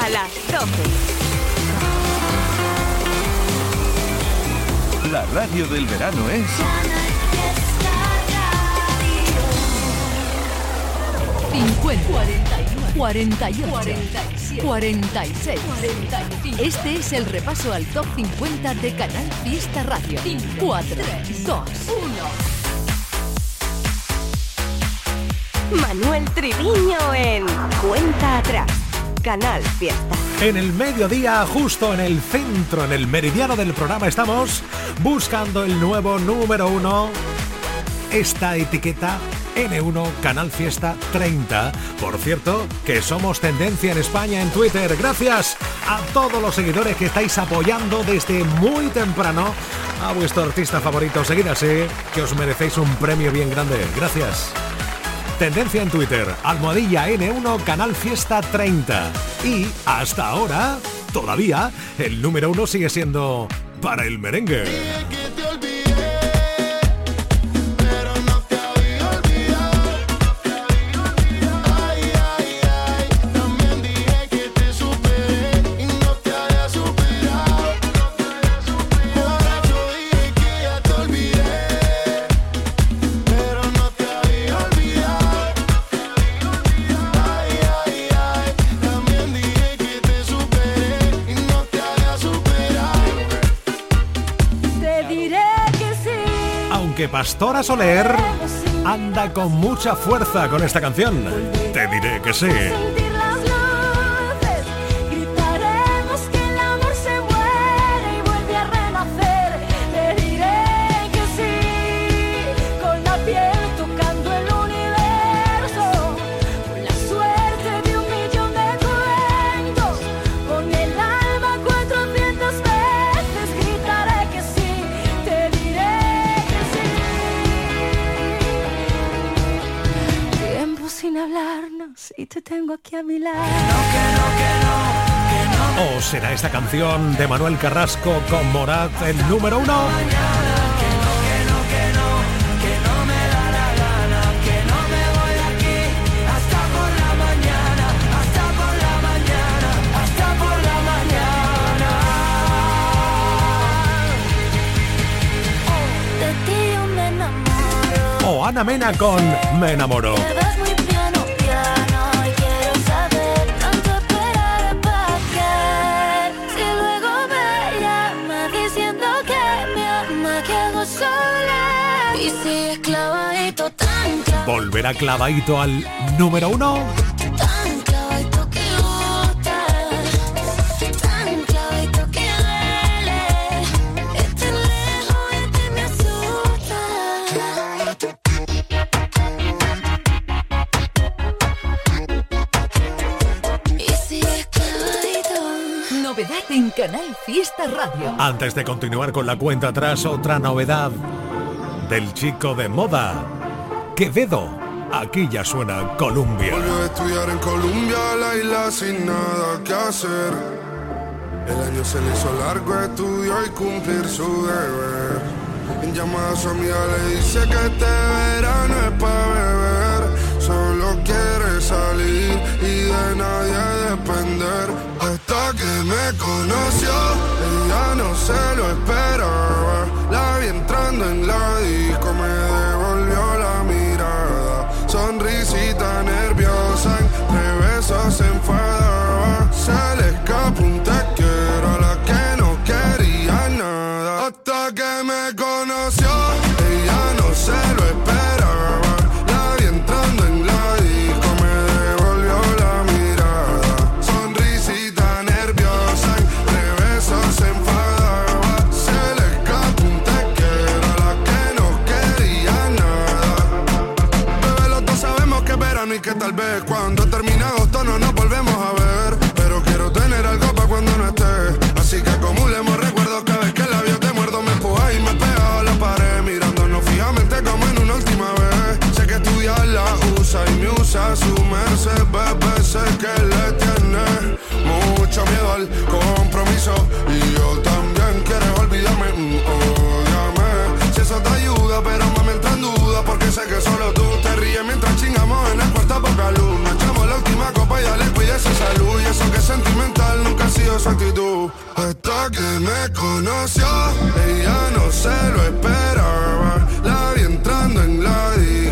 a las 12. La radio del verano es... 50, 41, 48, 47, 46, 45. Este es el repaso al top 50 de Canal Fiesta Radio. 4, 2, 1. Manuel Triviño en Cuenta Atrás. Canal Fiesta. En el mediodía, justo en el centro, en el meridiano del programa, estamos buscando el nuevo número uno. Esta etiqueta N1 Canal Fiesta 30. Por cierto, que somos tendencia en España en Twitter. Gracias a todos los seguidores que estáis apoyando desde muy temprano a vuestro artista favorito. Seguid así, que os merecéis un premio bien grande. Gracias. Tendencia en Twitter, almohadilla N1 Canal Fiesta 30. Y hasta ahora, todavía, el número uno sigue siendo para el merengue. Pastora Soler anda con mucha fuerza con esta canción. Te diré que sí. A mi lado. ¿O será esta canción de Manuel Carrasco con Morat el número uno? O Ana Mena con Me enamoro. Volverá clavadito al número uno. Novedad en Canal Fiesta Radio. Antes de continuar con la cuenta atrás, otra novedad del chico de moda, Quevedo. Aquí ya suena Colombia. Volvió a estudiar en Colombia, la isla sin nada que hacer. El año se le hizo largo, estudió y cumplir su deber. En llamada a su amiga le dice que este verano es para beber. Solo quiere salir y de nadie depender. Hasta que me conoció, ella no se lo esperaba. La vi entrando en la disco, me devolvió se enfadaba, Hasta que me conoció, ella no se lo esperaba. La vi entrando en la disco,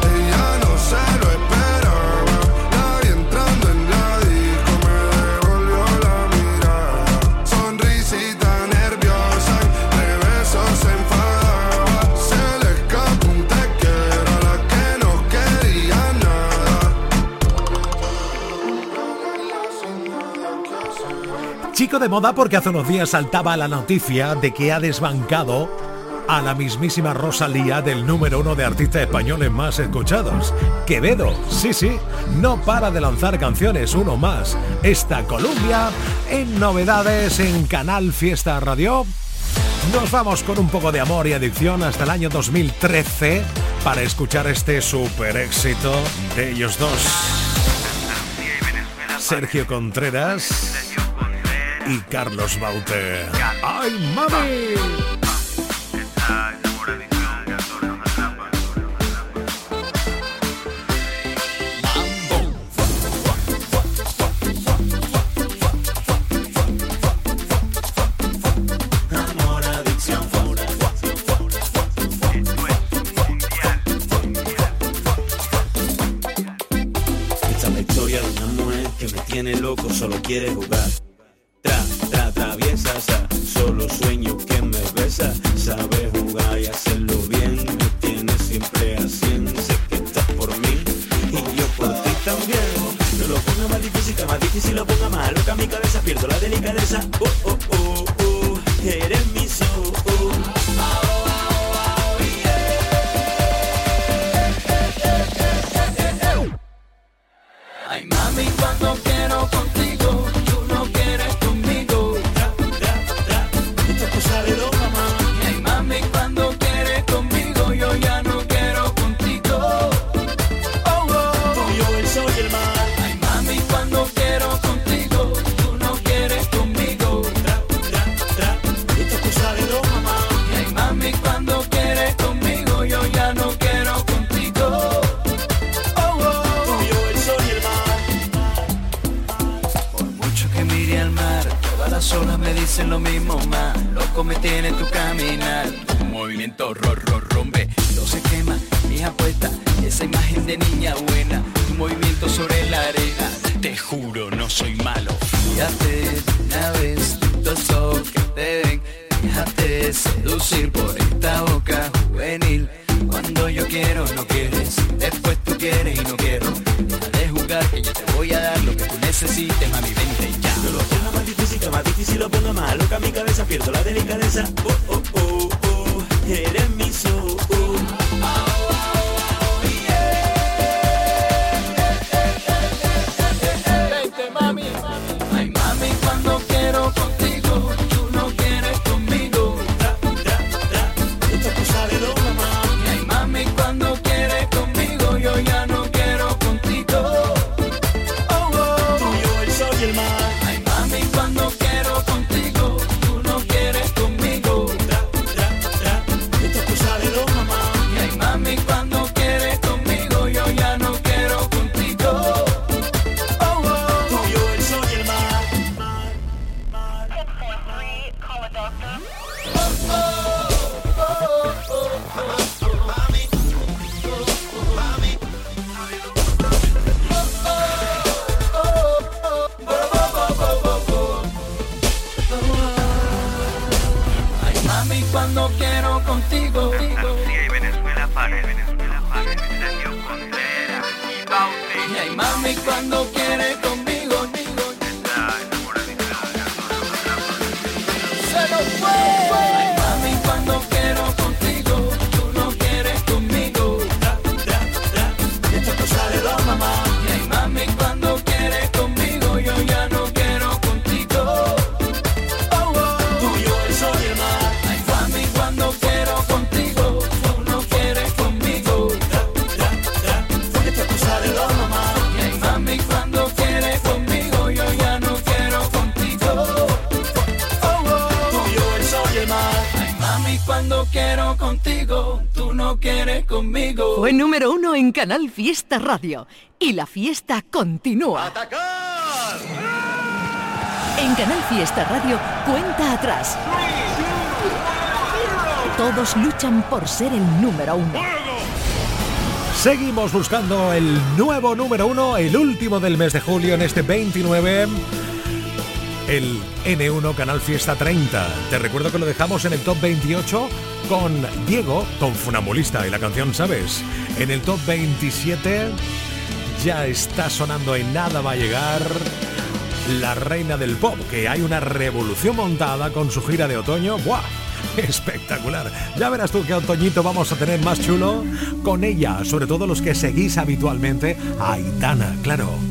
De moda porque hace unos días saltaba la noticia de que ha desbancado a la mismísima Rosalía del número uno de artistas españoles más escuchados. Quevedo, sí, sí, no para de lanzar canciones, uno más. Esta Colombia en novedades en Canal Fiesta Radio. Nos vamos con un poco de amor y adicción hasta el año 2013 para escuchar este super éxito de ellos dos. Sergio Contreras y Carlos Baute. ¡Ay, mami! Esta es la historia de mujer que me tiene loco, solo quiere jugar. Solo sueño que me besa. Sabe jugar y hacerlo bien, me tiene siempre a. Sé que estás por mí y yo por ti también. No lo ponga más difícil, que más difícil lo ponga más loca mi cabeza, pierdo la delicadeza. Oh, oh, oh, oh, eres mi sol. Fiesta Radio y la fiesta continúa. ¡Atacar! En Canal Fiesta Radio, cuenta atrás. Todos luchan por ser el número uno. Seguimos buscando el nuevo número uno, el último del mes de julio en este 29. El N1 Canal Fiesta 30. Te recuerdo que lo dejamos en el top 28 con Diego, con Funambulista y la canción Sabes. En el top 27 ya está sonando en nada va a llegar la reina del pop, que hay una revolución montada con su gira de otoño. ¡Buah! Espectacular. Ya verás tú qué otoñito vamos a tener más chulo con ella, sobre todo los que seguís habitualmente a Aitana, claro.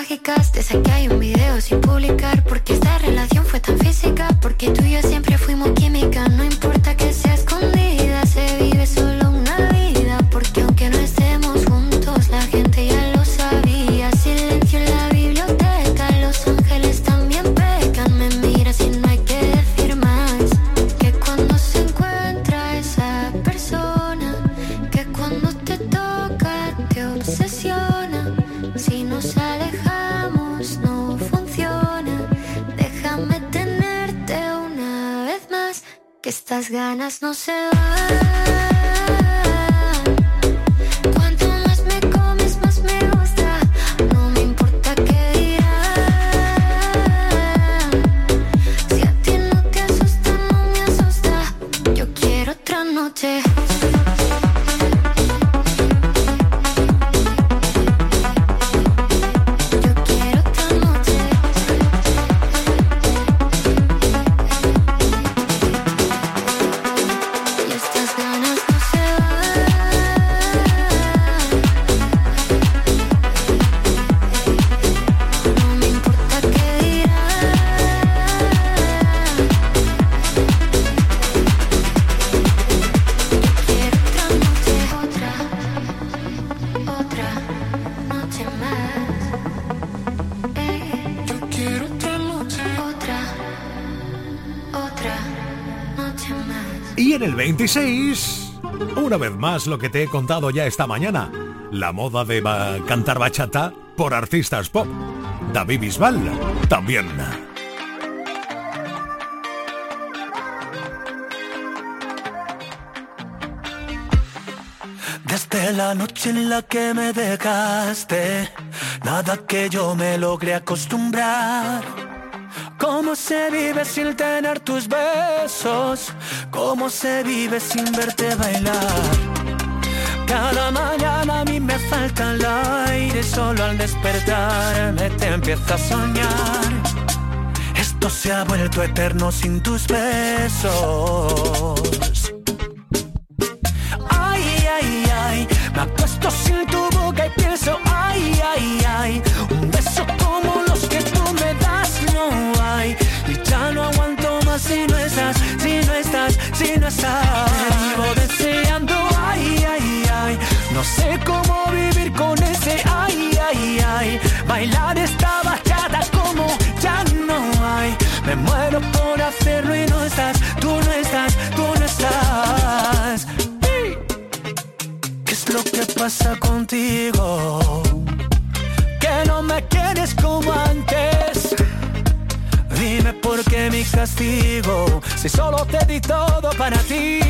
Mágicas, de esas que hay un video el 26, una vez más lo que te he contado ya esta mañana, la moda de cantar bachata por artistas pop. David Bisbal también. Desde la noche en la que me dejaste, nada que yo me logré acostumbrar. ¿Cómo se vive sin tener tus besos? ¿Cómo se vive sin verte bailar? Cada mañana a mí me falta el aire, solo al despertarme te empiezo a soñar. Esto se ha vuelto eterno sin tus besos. Ay, ay, ay, me acuesto sin tu boca y pienso, ay, ay, ay, un beso como los que tú me das no hay. Y ya no aguanto más si no estás, estás. Te deseando, ay, ay, ay, no sé cómo vivir con ese, ay, ay, ay, bailar esta bachata como ya no hay. Me muero por hacerlo y no estás, tú no estás, tú no estás. ¿Qué es lo que pasa contigo? Que no me quieres como antes. Dime por qué mi castigo, si solo te di todo para ti.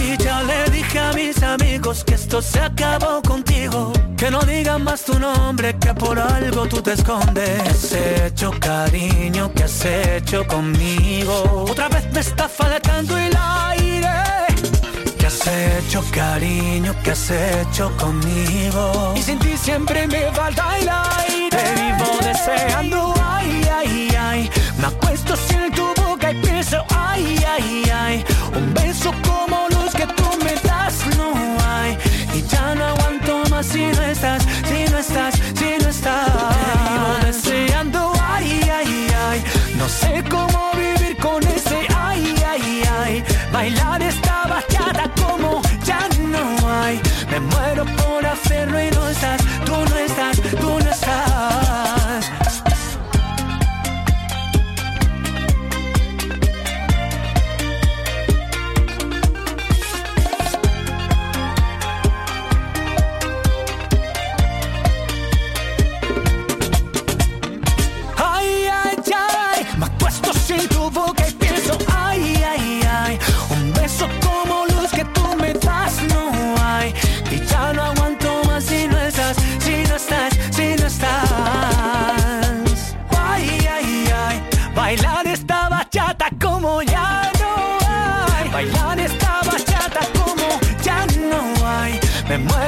Y ya le dije a mis amigos que esto se acabó contigo. Que no digan más tu nombre, que por algo tú te escondes. ¿Qué has hecho, cariño? ¿Qué has hecho conmigo? Otra vez me está faltando el aire. ¿Qué has hecho, cariño? ¿Qué has hecho conmigo? Y sin ti siempre me falta el aire. Te vivo deseando, ay, ay, ay. Me acuesto sin tu boca y pienso, ay, ay, ay. Un beso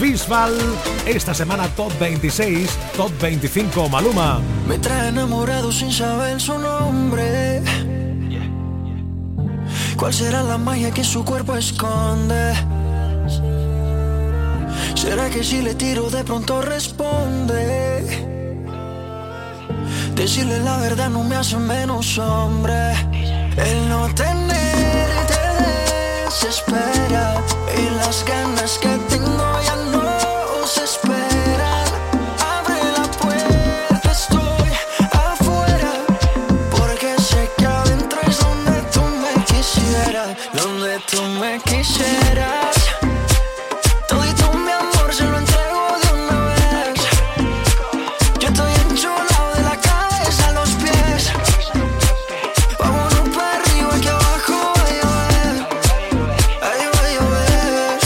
Bisbal, esta semana top 26, top 25 Maluma. Me trae enamorado sin saber su nombre. ¿Cuál será la magia que su cuerpo esconde? ¿Será que si le tiro de pronto responde? Decirle la verdad no me hace menos hombre. El no tener te desespera y las ganas que tengo Donde tú me quisieras. Todito mi amor se lo entrego de una vez. Yo estoy enchulado de la cabeza a los pies. Vámonos para arriba que abajo va a llover. Va a llover.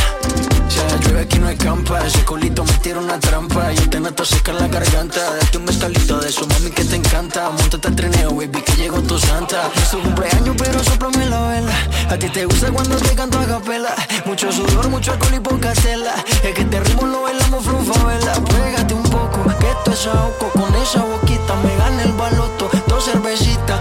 Llueve aquí no hay campa Ese culito me una trampa Seca en la garganta. Date un mezcalito de eso, mami, que te encanta. Montate al trineo, baby, que llegó tu santa. Es tu cumpleaños, pero soplame la vela. A ti te gusta cuando te canto a capela. Mucho sudor, mucho alcohol y poca tela. Es que este ritmo lo bailamos vela Pégate un poco, que esto es ahogo Con esa boquita me gana el baloto. Dos cervecitas,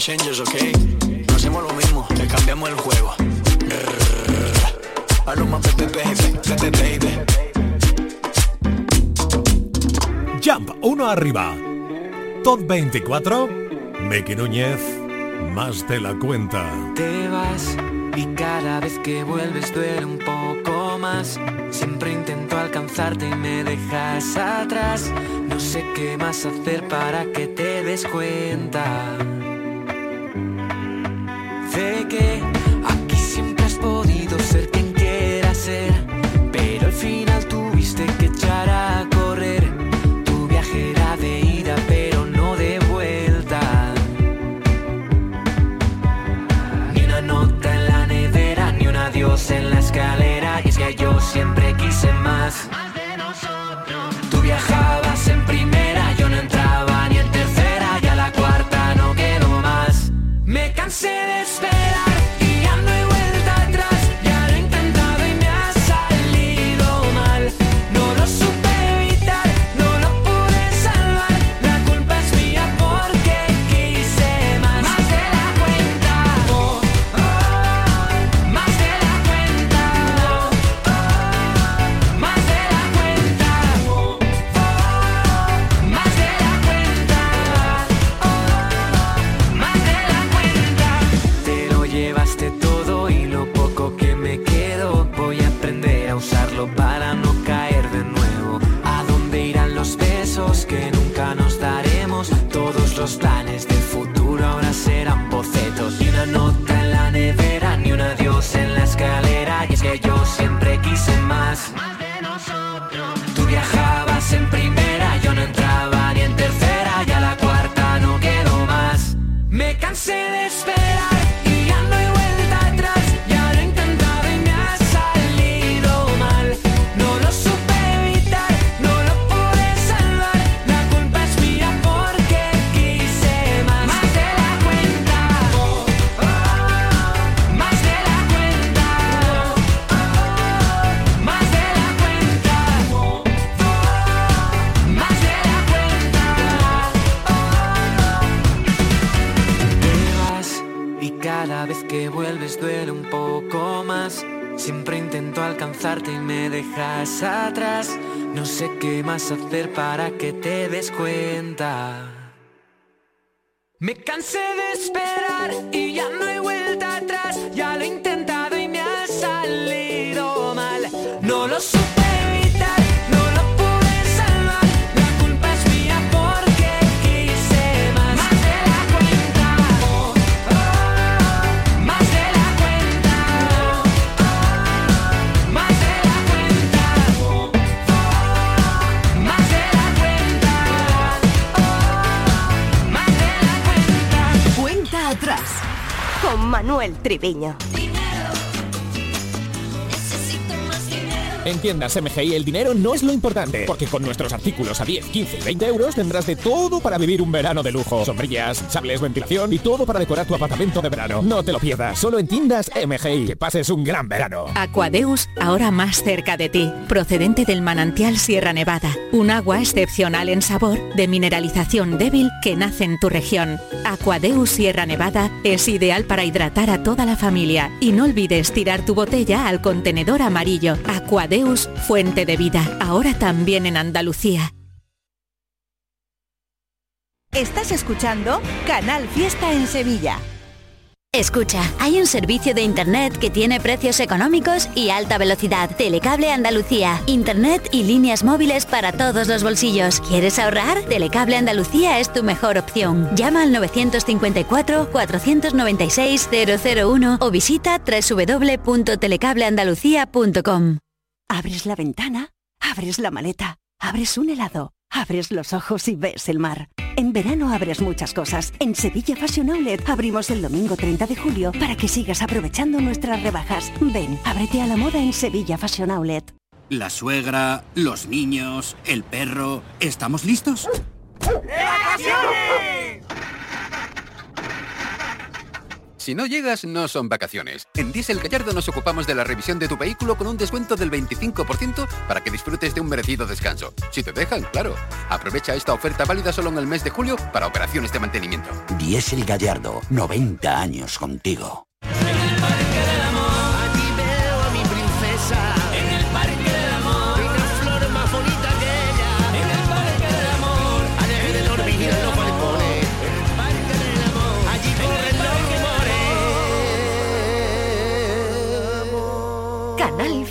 Changers, ok No hacemos lo mismo, le cambiamos el juego Maluma, baby, baby, baby, baby Jump, uno arriba. Top 24, Miki Núñez, más de la cuenta. Te vas y cada vez que vuelves duele un poco más. Siempre intento alcanzarte y me dejas atrás. No sé qué más hacer para que te des cuenta cada vez que vuelves duele un poco más. Siempre intento alcanzarte y me dejas atrás. No sé qué más hacer para que te des cuenta. Me cansé de esperar y ya no hay vuelta atrás. Ya lo he Manuel Triviño. En tiendas MGI el dinero no es lo importante, porque con nuestros artículos a 10, 15 y 20 euros tendrás de todo para vivir un verano de lujo. Sombrillas, sables, ventilación y todo para decorar tu apartamento de verano. No te lo pierdas, solo en tiendas MGI. Que pases un gran verano. Aquadeus, ahora más cerca de ti, procedente del manantial Sierra Nevada, un agua excepcional en sabor, de mineralización débil que nace en tu región. Aquadeus Sierra Nevada es ideal para hidratar a toda la familia y no olvides tirar tu botella al contenedor amarillo. Aquadeus, fuente de vida, ahora también en Andalucía. Estás escuchando Canal Fiesta en Sevilla. Escucha, hay un servicio de Internet que tiene precios económicos y alta velocidad. Telecable Andalucía. Internet y líneas móviles para todos los bolsillos. ¿Quieres ahorrar? Telecable Andalucía es tu mejor opción. Llama al 954-496-001 o visita www.telecableandalucía.com. Abres la ventana, abres la maleta, abres un helado, abres los ojos y ves el mar. En verano abres muchas cosas. En Sevilla Fashion Outlet abrimos el domingo 30 de julio para que sigas aprovechando nuestras rebajas. Ven, ábrete a la moda en Sevilla Fashion Outlet. La suegra, los niños, el perro. ¿Estamos listos? Si no llegas, no son vacaciones. En Diesel Gallardo nos ocupamos de la revisión de tu vehículo con un descuento del 25% para que disfrutes de un merecido descanso. Si te dejan, claro. Aprovecha esta oferta válida solo en el mes de julio para operaciones de mantenimiento. Diesel Gallardo, 90 años contigo.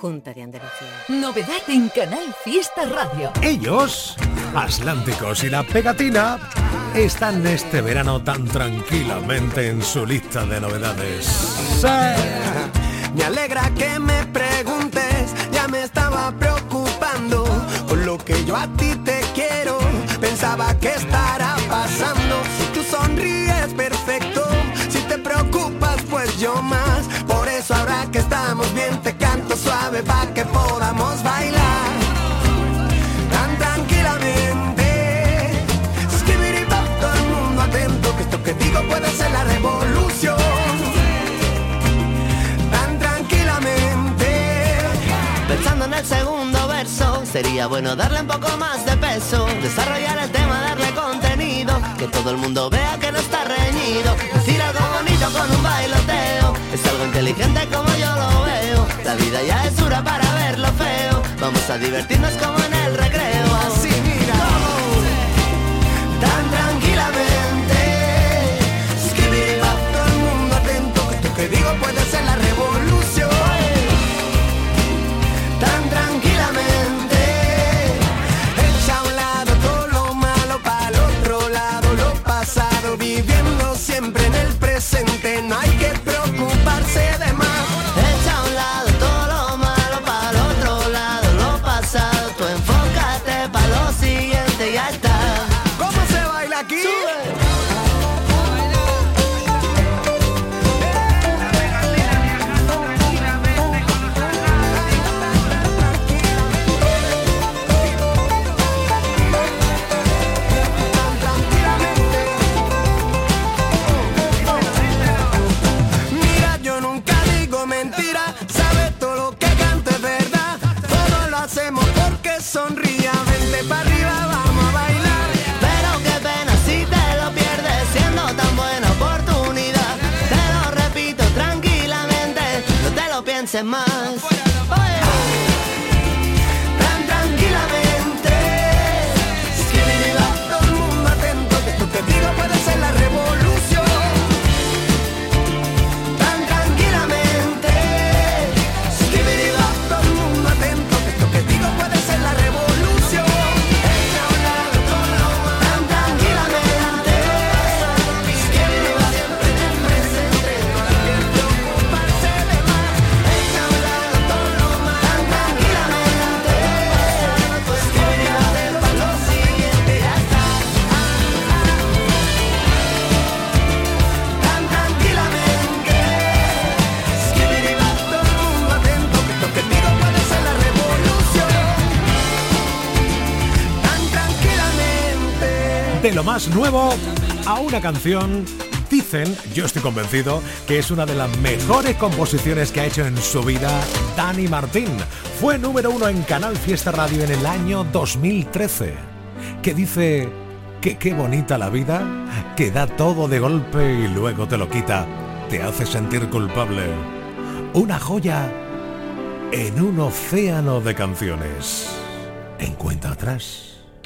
Junta de Andalucía. Novedad en Canal Fiesta Radio. Ellos, Atlánticos y la Pegatina, están este verano tan tranquilamente en su lista de novedades. Me alegra que me preguntes, ya me estaba preocupando por lo que yo a ti te quiero. Pensaba que estará pasando. Si tú sonríes perfecto, si te preocupas, pues yo más. Por eso ahora que te suave para que podamos bailar tan tranquilamente. Skibidi-bop, todo el mundo atento, que esto que digo puede ser la revolución. Tan tranquilamente. Pensando en el segundo verso, sería bueno darle un poco más de peso, desarrollar el tema, darle contenido, que todo el mundo la vida ya es dura para ver lo feo, vamos a divertirnos como en el te lo más nuevo a una canción, dicen, yo estoy convencido, que es una de las mejores composiciones que ha hecho en su vida Dani Martín. Fue número uno en Canal Fiesta Radio en el año 2013. Que dice que qué bonita la vida, que da todo de golpe y luego te lo quita, te hace sentir culpable. Una joya en un océano de canciones. En cuenta atrás.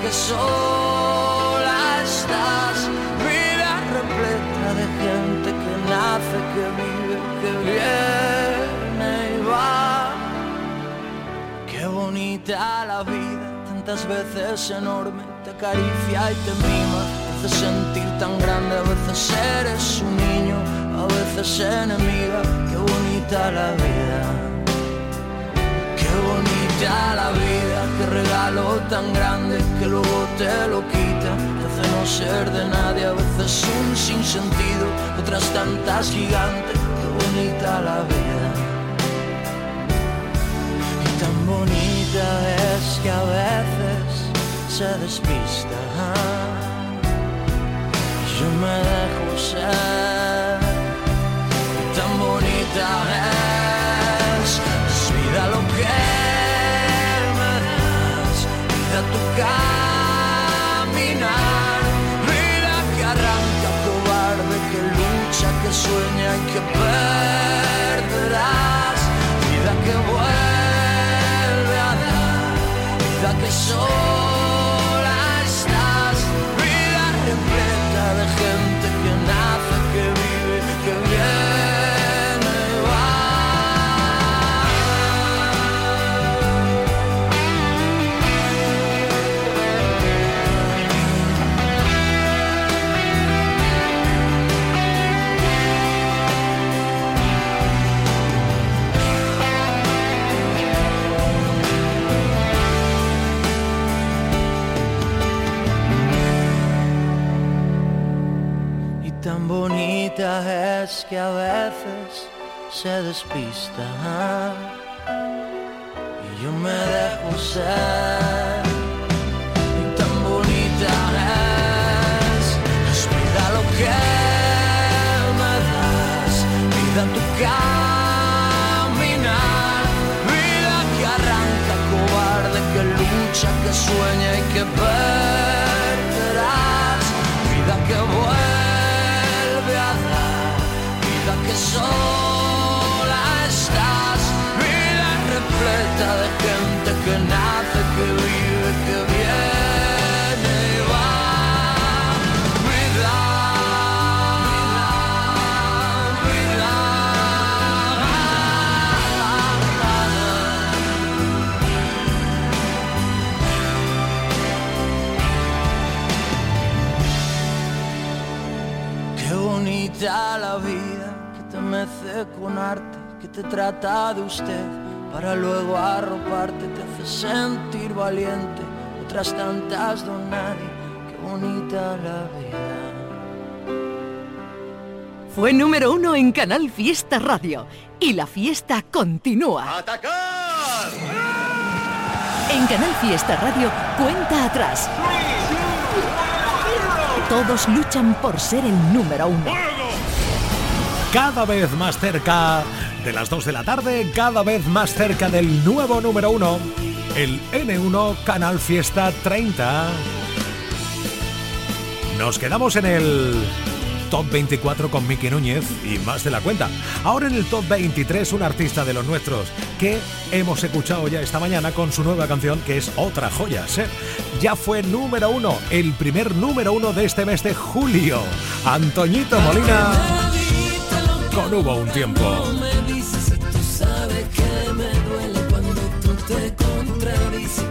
que sola estás, vida repleta de gente que nace, que vive, que viene y va. Qué bonita la vida, tantas veces enorme, te acaricia y te mima, te hace sentir tan grande, a veces eres un niño, a veces enemiga, qué bonita la vida. La vida, qué regalo tan grande que luego te lo quita. Te hace no ser de nadie, a veces un sinsentido, otras tantas gigantes. Qué bonita la vida. Y tan bonita es que a veces se despista. Yo me dejo ser. Y tan bonita es, sueña que perderás, vida que vuelve a dar, vida que sola que a veces se despista. Y yo me dejo ser. Y tan bonita es, es vida lo que me das, vida tu caminar, vida que arranca cobarde, que lucha, que sueña y que perderás, vida que vuelve que sola estás, vida repleta de gente que nace, que vive, con arte, que te trata de usted para luego arroparte, te hace sentir valiente. Otras tantas don nadie, qué bonita la vida. Fue número uno en Canal Fiesta Radio y la fiesta continúa. En Canal Fiesta Radio, cuenta atrás. Todos luchan por ser el número uno. Cada vez más cerca de las 2 de la tarde, cada vez más cerca del nuevo número uno, el N1 Canal Fiesta 30. Nos quedamos en el Top 24 con Miki Núñez y más de la cuenta. Ahora en el Top 23 un artista de los nuestros que hemos escuchado ya esta mañana con su nueva canción que es otra joya. Ya fue número uno, el primer número uno de este mes de julio. Antoñito Molina con Hubo un tiempo. me dices tú sabes que me duele cuando tú te contradices.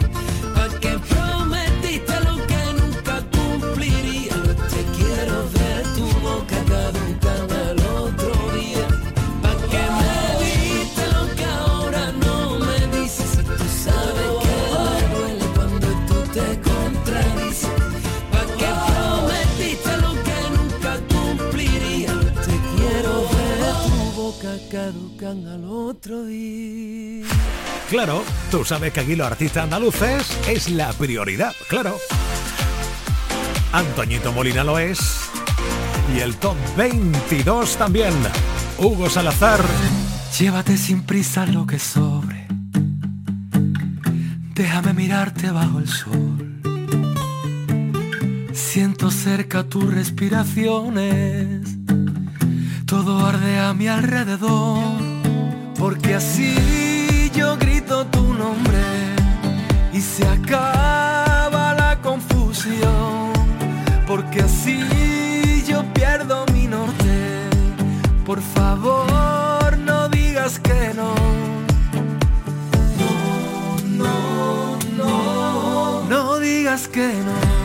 Caducan al otro día. Claro, tú sabes que aquí los artistas andaluces es la prioridad, claro. Antoñito Molina lo es. Y el top 22 también. Hugo Salazar. Llévate sin prisa lo que sobre. Déjame mirarte bajo el sol. Siento cerca tus respiraciones. Todo arde a mi alrededor porque así yo grito tu nombre y se acaba la confusión, porque así yo pierdo mi norte. Por favor, no digas que no. No, no, no. No digas que no.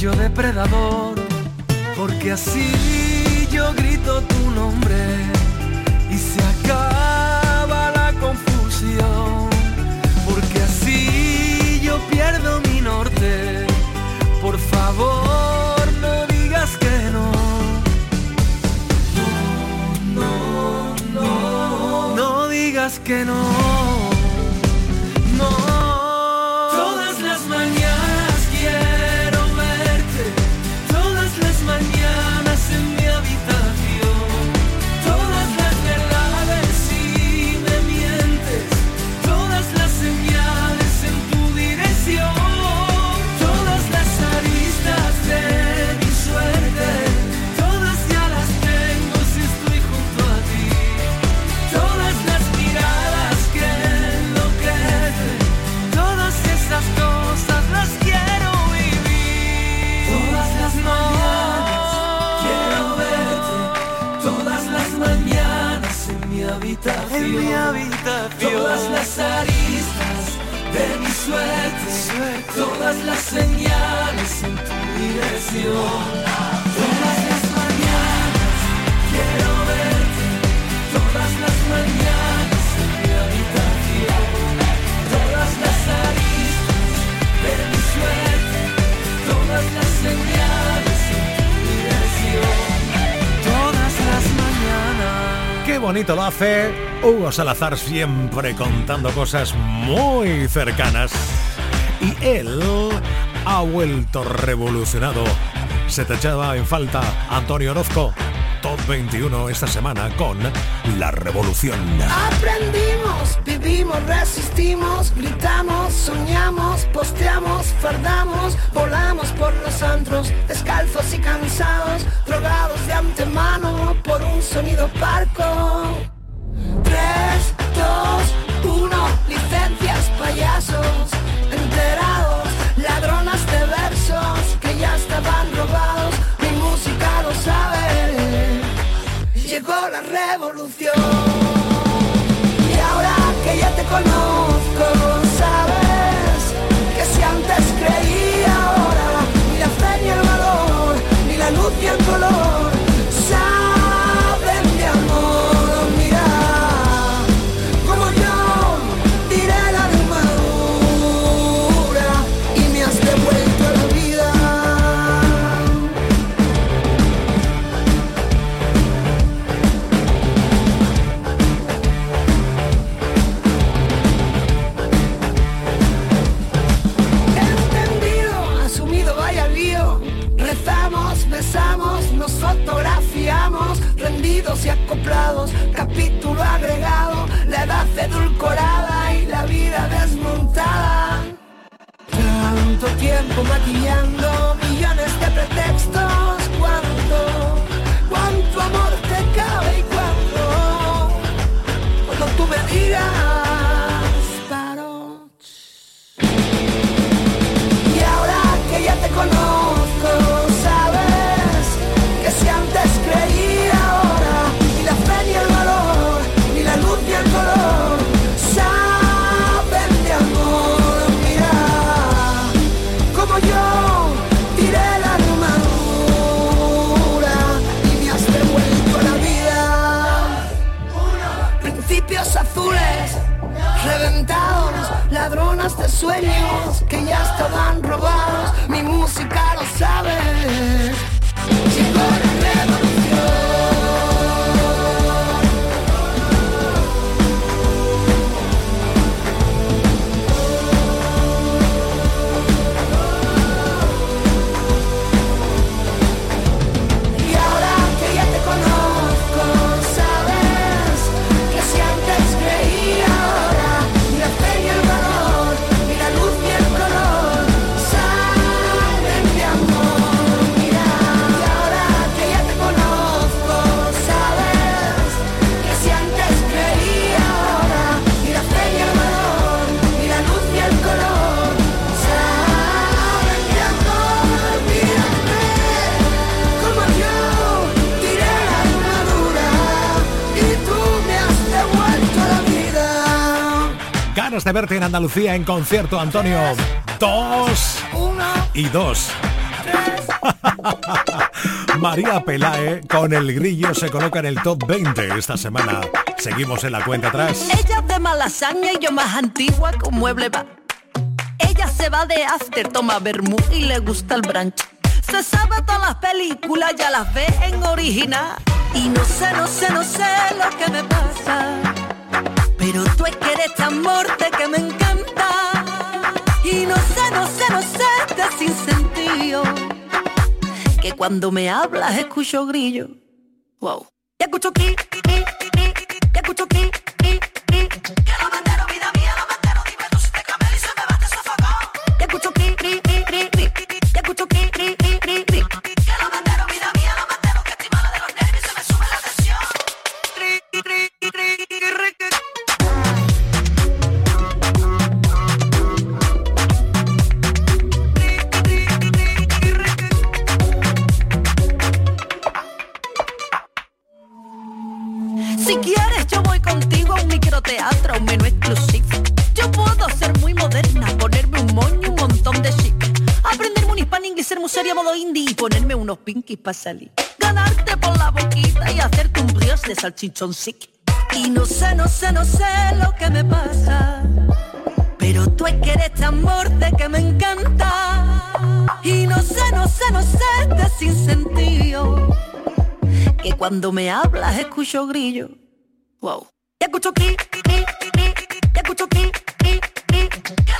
Yo depredador, porque así yo grito bonito lo hace Hugo Salazar siempre contando cosas muy cercanas. Y él ha vuelto revolucionado. Se te echaba en falta Antonio Orozco, 21 esta semana con La Revolución. Aprendimos, vivimos, resistimos, gritamos, soñamos, posteamos, fardamos, volamos por los antros, descalzos y cansados, drogados de antemano por un sonido parco. 3, 2, 1, licencias, payasos, enterados la revolución. Y ahora que ya te conozco, sabes que si antes creía ahora, ni la fe ni el valor, ni la luz ni el color. Verte en Andalucía en concierto, Antonio. Dos y dos. María Pelae con el grillo se coloca en el top 20 esta semana. Seguimos en la cuenta atrás. Ella de malasaña y yo más antigua un mueble va. Ella se va de after, toma vermú y le gusta el brunch. Se sabe todas las películas, ya las ve en original. Y no sé, no sé, no sé lo que me pasa. Pero tú es que eres tan morte que me encanta. Y no sé, no sé, no sé de sin sentido. Que cuando me hablas escucho grillo. Wow. Ya escucho ki, ya escucho ki, microteatro, un menú exclusivo. Yo puedo ser muy moderna, ponerme un moño, un montón de chic. Aprenderme un hispano inglés, ser muy seria modo indie y ponerme unos pinkies para salir. Ganarte por la boquita y hacerte un brioche de salchichón sick. Y no sé, no sé, no sé lo que me pasa. Pero tú es que eres tan borde que me encanta. Y no sé, no sé, no sé de sin sentido. Que cuando me hablas escucho grillo. Wow. Ya escucho ya Put your feet, feet, feet.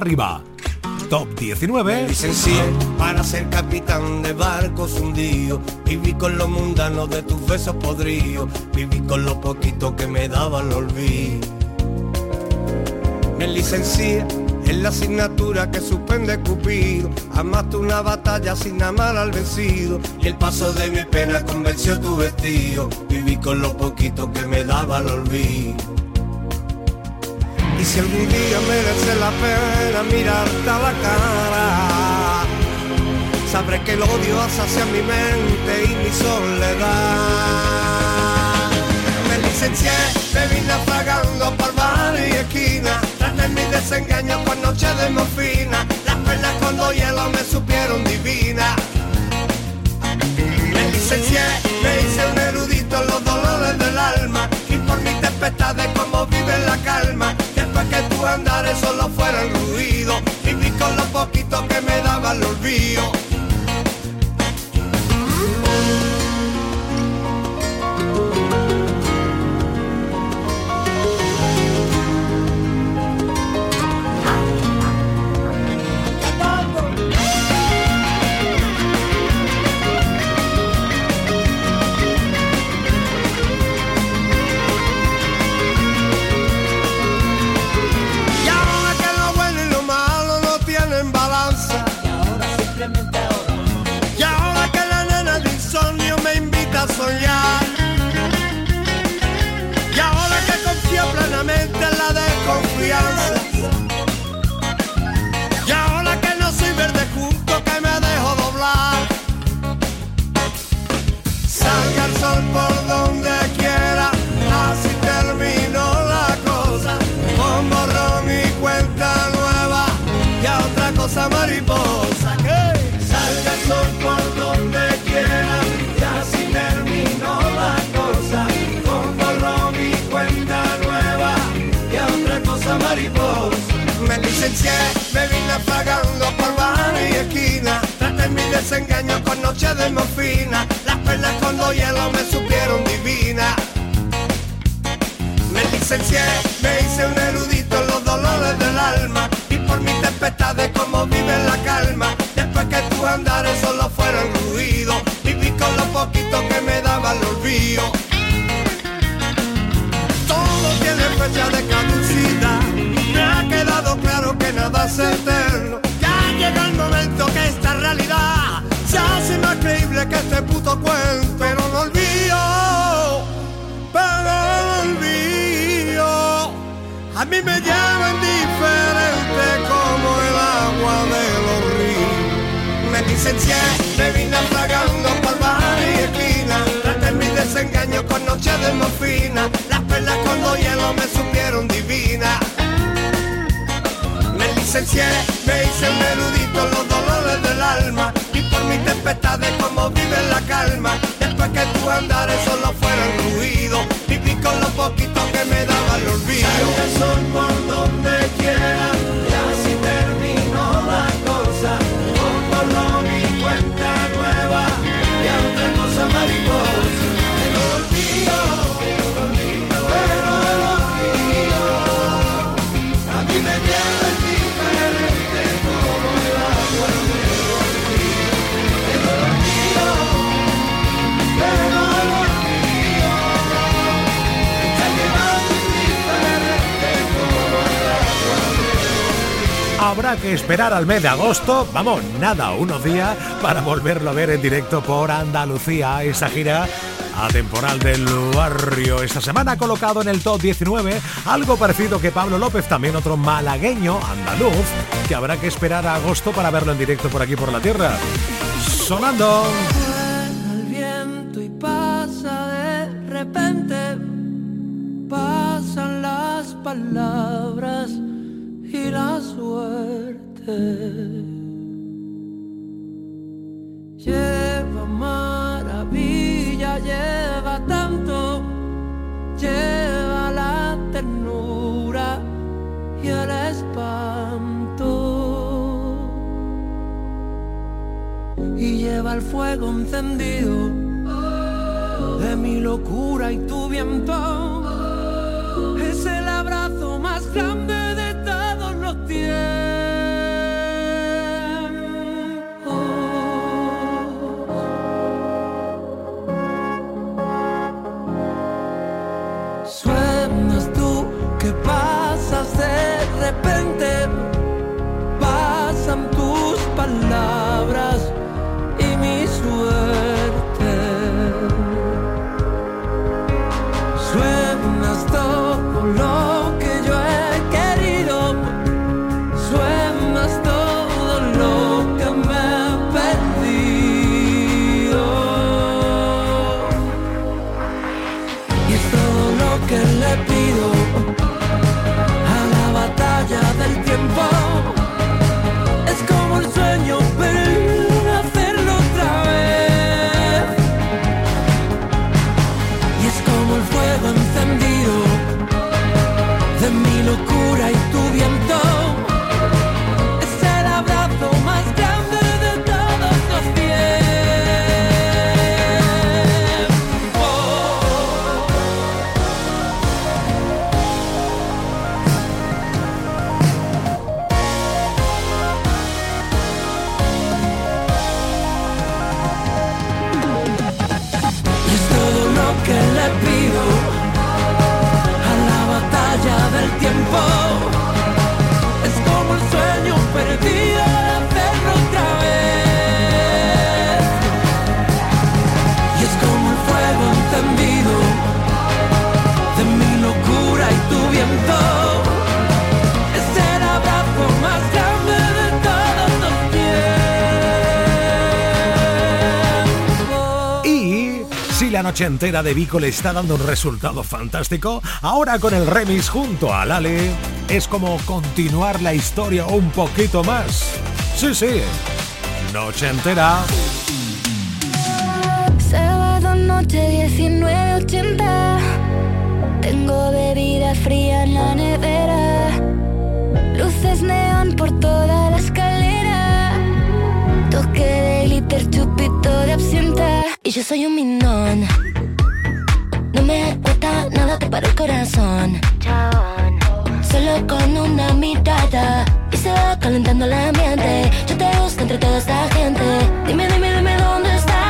Arriba. Top 19. Licencié para ser capitán de barcos hundidos. Viví con lo mundano de tus besos podridos. Viví con lo poquito que me daban los olvido. Me licencié en la asignatura que suspende Cupido. Amaste una batalla sin amar al vencido. Y el paso de mi pena convenció tu vestido. Viví con lo poquito que me daba el olvido. Si algún día merece la pena mirarte a la cara, sabré que el odio hacia mi mente y mi soledad. Me licencié, me vine apagando por bar y esquina, tras de mi desengaño con noche de morfina, las penas cuando hielo me supieron divina. Me licencié, me hice un erudito en los dolores del alma y por mi tempestad de cómo vive la calma. Que tu andares solo fuera el ruido, viví con lo poquito que me daba el olvido. Licencié, me vine pagando por bar y esquina. Traté mi desengaño con noche de morfina. Las perlas con dos hielos me supieron divina. Me licencié, me hice un erudito en los dolores del alma. Y por mis tempestades como me supieron divina. Me licencié, me hice un erudito los dolores del alma. Y por mis tempestades como vive la calma. Después que tus andares solo fueron ruido. Viví con lo poquito que me daba el olvido. El sol por Que esperar al mes de agosto, vamos, nada, unos días para volverlo a ver en directo por Andalucía, esa gira atemporal del barrio. Esta semana colocado en el top 19 algo parecido que Pablo López, también otro malagueño, andaluz, que habrá que esperar a agosto para verlo en directo por aquí por la tierra. Sonando. el viento y pasa de repente, pasan las palabras la suerte. Lleva maravilla, lleva tanto, lleva la ternura y el espanto. y lleva el fuego encendido de mi locura y tu viento. Es el abrazo más grande de noche entera de Vico está dando un resultado fantástico, ahora con el remix junto a Lale es como continuar la historia un poquito más. Sí, sí. Noche entera. Sábado noche 19.80 Tengo bebida fría en la nevera Luces neón por toda la escalera. Toque de glitter, chupito de absenta. Y yo soy un minón. No me cuesta nada te para el corazón. Solo con una mirada y se va calentando el ambiente. Yo te busco entre toda esta gente. Dime, dime, dime dónde estás.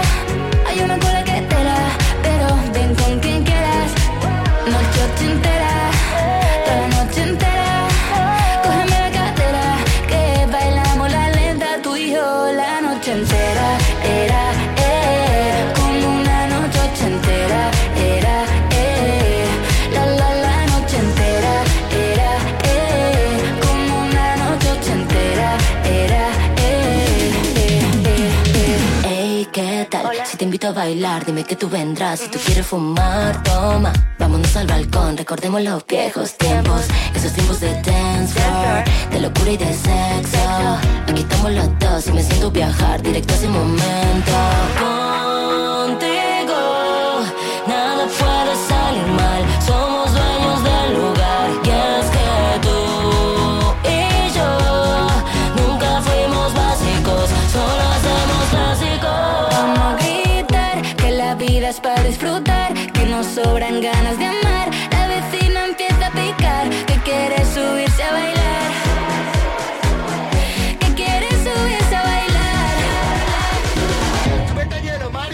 Noche entera. Bailar, dime que tú vendrás. Si tú quieres fumar, toma. Vámonos al balcón, recordemos los viejos tiempos. Esos tiempos de dance floor, de locura y de sexo. Aquí estamos los dos y me siento viajar directo a ese momento. Contigo, nada puede salir mal.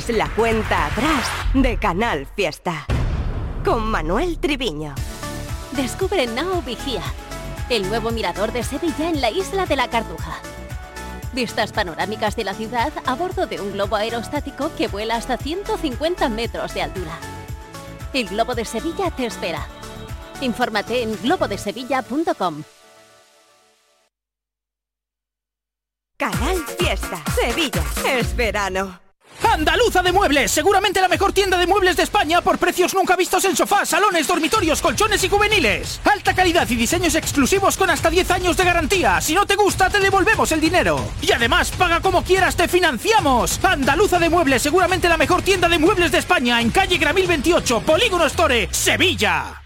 Es la cuenta atrás de Canal Fiesta. Con Manuel Triviño. Descubre Nao Vigía, el nuevo mirador de Sevilla en la isla de la Cartuja. Vistas panorámicas de la ciudad a bordo de un globo aerostático que vuela hasta 150 metros de altura. El Globo de Sevilla te espera. Infórmate en globodesevilla.com. Canal Fiesta. Sevilla. Es verano. Andaluza de Muebles, seguramente la mejor tienda de muebles de España por precios nunca vistos en sofás, salones, dormitorios, colchones y juveniles. Alta calidad y diseños exclusivos con hasta 10 años de garantía. Si no te gusta, te devolvemos el dinero. Y además, paga como quieras, te financiamos. Andaluza de Muebles, seguramente la mejor tienda de muebles de España en calle Gramil 28, Polígono Store, Sevilla.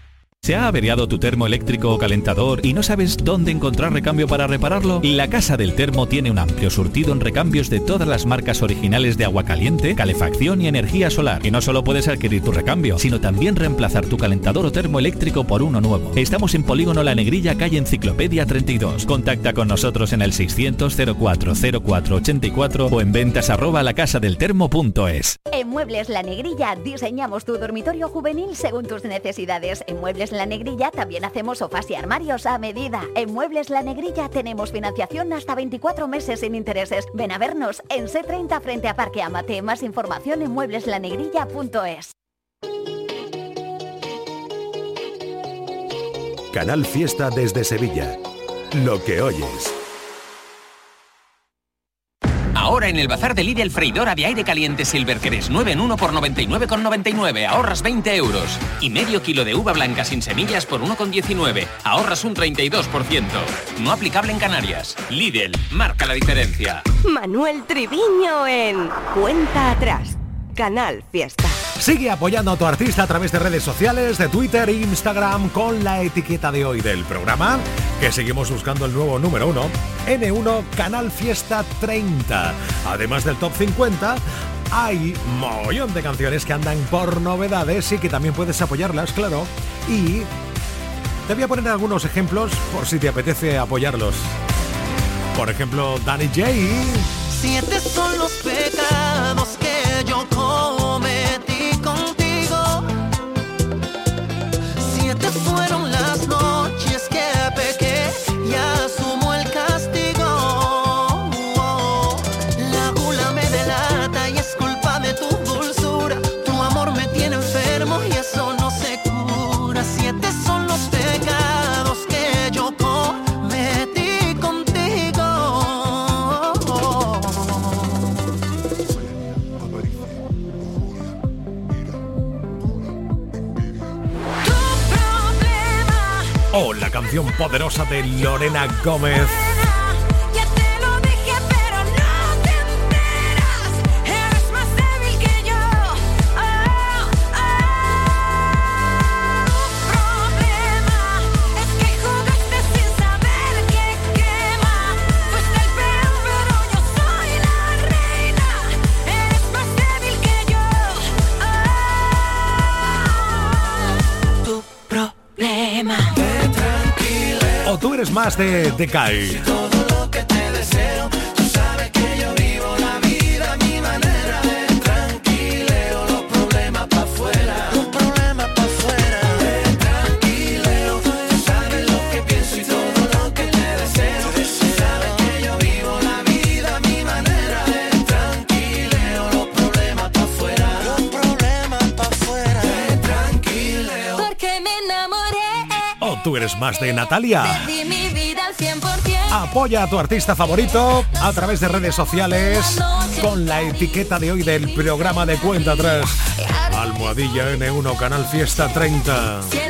¿Se ha averiado tu termo eléctrico o calentador y no sabes dónde encontrar recambio para repararlo? La Casa del Termo tiene un amplio surtido en recambios de todas las marcas originales de agua caliente, calefacción y energía solar. Y no solo puedes adquirir tu recambio, sino también reemplazar tu calentador o termo eléctrico por uno nuevo. Estamos en Polígono La Negrilla, calle Enciclopedia 32. Contacta con nosotros en el 600 04 04 84 o en ventas arroba lacasadeltermo.es. En Muebles La Negrilla diseñamos tu dormitorio juvenil según tus necesidades. En Muebles La Negrilla también hacemos sofás y armarios a medida. En Muebles La Negrilla tenemos financiación hasta 24 meses sin intereses. Ven a vernos en C30 frente a Parque Amate. Más información en muebleslanegrilla.es. Canal Fiesta desde Sevilla. Lo que oyes. En el bazar de Lidl freidora de aire caliente Silver que es 9 en 1 por 99,99. Ahorras 20 euros. Y medio kilo de uva blanca sin semillas por 1,19. Ahorras un 32%. No aplicable en Canarias. Lidl, marca la diferencia. Manuel Triviño en Cuenta Atrás. Canal Fiesta. Sigue apoyando a tu artista a través de redes sociales, de Twitter e Instagram con la etiqueta de hoy del programa, que seguimos buscando el nuevo número uno, N1 Canal Fiesta 30. Además del top 50, hay mogollón de canciones que andan por novedades y que también puedes apoyarlas, claro. Y te voy a poner algunos ejemplos por si te apetece apoyarlos. Por ejemplo, Danny J. Siete son los pecados que canción poderosa de Lorena Gómez. Porque me enamoré. O tú eres más de Natalia. Apoya a tu artista favorito a través de redes sociales con la etiqueta de hoy del programa de cuenta atrás. Almohadilla N1 Canal Fiesta 30. Si en